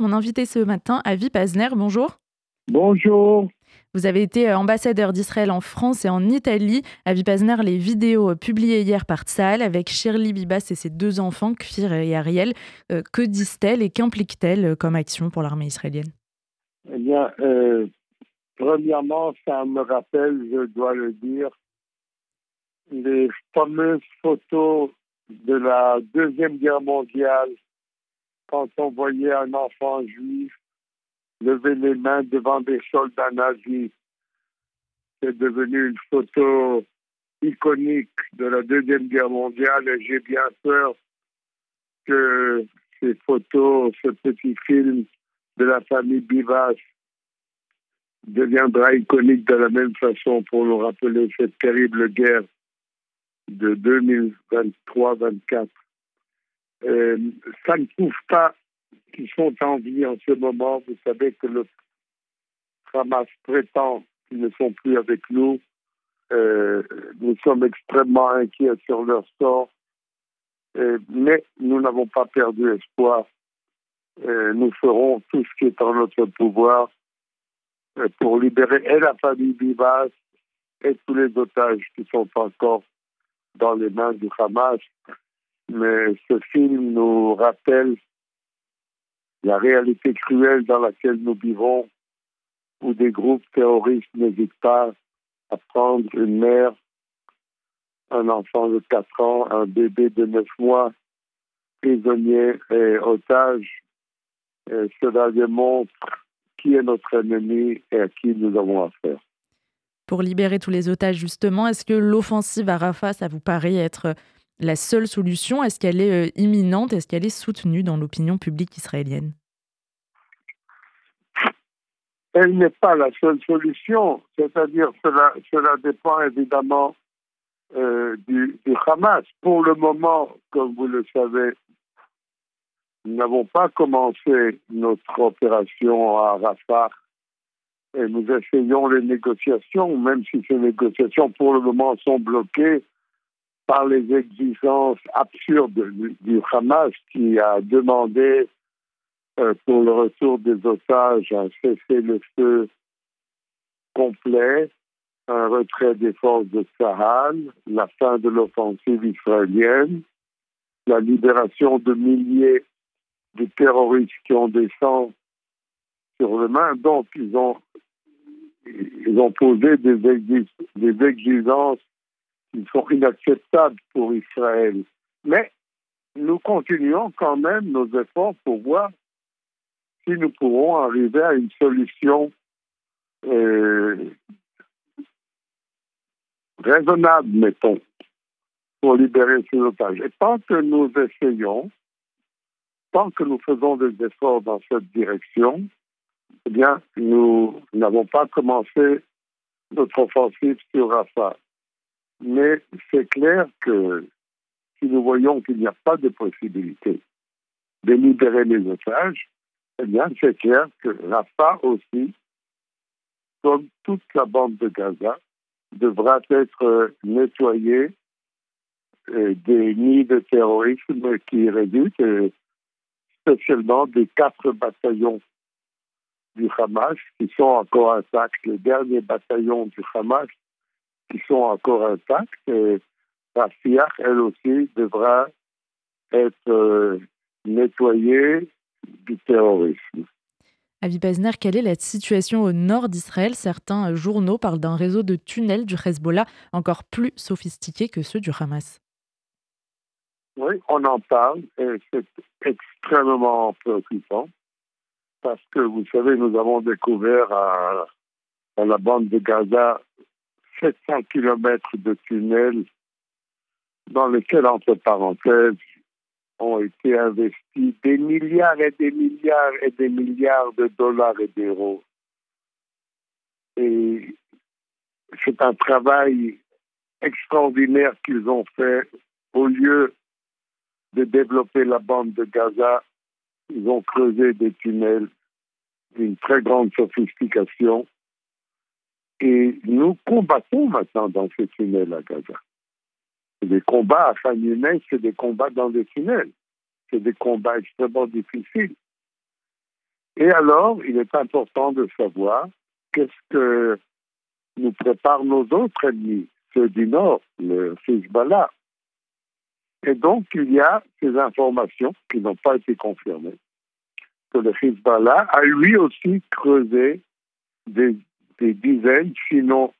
Mon invité ce matin, Avi Pazner, bonjour. Bonjour. Vous avez été euh, ambassadeur d'Israël en France et en Italie. Avi Pazner, les vidéos euh, publiées hier par Tsahal avec Shirley Bibas et ses deux enfants, Kfir et Ariel, euh, que disent-elles et qu'impliquent-elles comme action pour l'armée israélienne? Eh bien, premièrement, ça me rappelle, je dois le dire, les fameuses photos de la Deuxième Guerre mondiale, quand on voyait un enfant juif lever les mains devant des soldats nazis. C'est devenu une photo iconique de la Deuxième Guerre mondiale et j'ai bien peur que ces photos, ce petit film de la famille Bivas deviendra iconique de la même façon pour nous rappeler cette terrible guerre de 2023-24. Euh, ça ne prouve pas qu'ils sont en vie en ce moment. Vous savez que le Hamas prétend qu'ils ne sont plus avec nous. Euh, nous sommes extrêmement inquiets sur leur sort, euh, mais nous n'avons pas perdu espoir. Nous ferons tout ce qui est en notre pouvoir pour libérer et la famille Vivas et tous les otages qui sont encore dans les mains du Hamas. Mais ce film nous rappelle la réalité cruelle dans laquelle nous vivons, où des groupes terroristes n'hésitent pas à prendre une mère, un enfant de 4 ans, un bébé de 9 mois, prisonnier et otage. cela démontre qui est notre ennemi et à qui nous avons affaire. Pour libérer tous les otages, justement, est-ce que l'offensive à Rafah, ça vous paraît être la seule solution Est-ce qu'elle est euh, imminente Est-ce qu'elle est soutenue dans l'opinion publique israélienne? Elle n'est pas la seule solution, c'est-à-dire cela, cela dépend évidemment euh, du, du, Hamas. Pour le moment, comme vous le savez, nous n'avons pas commencé notre opération à Rafah et nous essayons les négociations, même si ces négociations pour le moment sont bloquées par les exigences absurdes du, Hamas qui a demandé euh, pour le retour des otages un cessez-le-feu complet, un retrait des forces de Sahel, la fin de l'offensive israélienne, la libération de milliers de terroristes qui ont des sur les mains. Donc, ils ont, ils ont posé des, des exigences qui sont inacceptables pour Israël. Mais nous continuons quand même nos efforts pour voir si nous pourrons arriver à une solution euh, raisonnable, mettons, pour libérer ces otages. Et tant que nous essayons, tant que nous faisons des efforts dans cette direction, eh bien, nous n'avons pas commencé notre offensive sur Rafah. Mais c'est clair que si nous voyons qu'il n'y a pas de possibilité de libérer les otages, eh bien, c'est clair que Rafah aussi, comme toute la bande de Gaza, devra être nettoyée des nids de terrorisme qui résultent spécialement des quatre bataillons du Hamas qui sont encore intacts, les derniers bataillons du Hamas qui sont encore intacts. Et Rafah, elle aussi, devra être euh, nettoyée du terrorisme. Avi Pazner, quelle est la situation au nord d'Israël? Certains journaux parlent d'un réseau de tunnels du Hezbollah encore plus sophistiqué que ceux du Hamas. Oui, on en parle et c'est extrêmement préoccupant parce que vous savez, nous avons découvert à, à la bande de Gaza 700 kilomètres de tunnels dans lesquels, entre parenthèses, ont été investis des milliards et des milliards et des milliards de dollars et d'euros. Et c'est un travail extraordinaire qu'ils ont fait. Au lieu de développer la bande de Gaza, ils ont creusé des tunnels d'une très grande sophistication. Et nous combattons maintenant dans ces tunnels à Gaza. Des combats à fin humaine, c'est des combats dans des tunnels. C'est des combats extrêmement difficiles. Et alors, il est important de savoir qu'est-ce que nous préparent nos autres ennemis, ceux du Nord, le Hezbollah. Et donc, il y a ces informations qui n'ont pas été confirmées, que le Hezbollah a lui aussi creusé des, des dizaines, sinon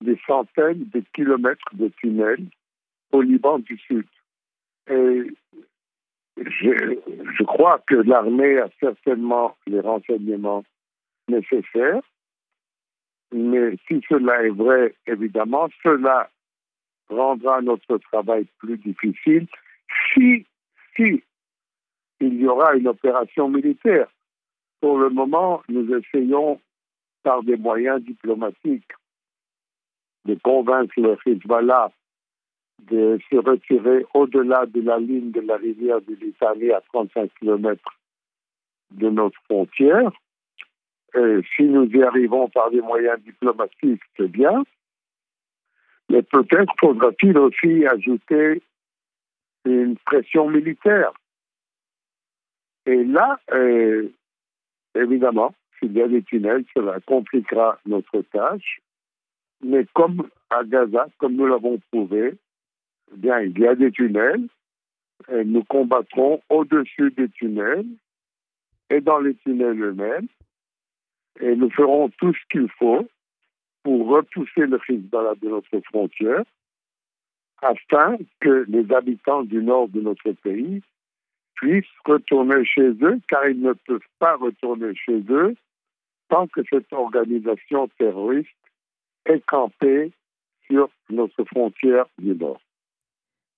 des centaines de kilomètres de tunnels au Liban du Sud. Et je, crois que l'armée a certainement les renseignements nécessaires, mais si cela est vrai, évidemment, cela rendra notre travail plus difficile si, si il y aura une opération militaire. Pour le moment, nous essayons par des moyens diplomatiques de convaincre le Hezbollah de se retirer au-delà de la ligne de la rivière de l'Italie à 35 km de notre frontière. Et si nous y arrivons par des moyens diplomatiques, c'est bien. Mais peut-être faudra-t-il aussi ajouter une pression militaire. Et là, euh, évidemment, s'il y a des tunnels, cela compliquera notre tâche. Mais comme à Gaza, comme nous l'avons prouvé, eh bien, il y a des tunnels. Et nous combattrons au-dessus des tunnels et dans les tunnels eux-mêmes. Et nous ferons tout ce qu'il faut pour repousser le Hezbollah de notre frontière afin que les habitants du nord de notre pays puissent retourner chez eux, car ils ne peuvent pas retourner chez eux tant que cette organisation terroriste est campée sur notre frontière du nord.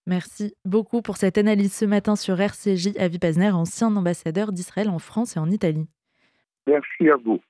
Merci beaucoup pour cette analyse ce matin sur RCJ. Avi Pazner, ancien ambassadeur d'Israël en France et en Italie. Merci à vous.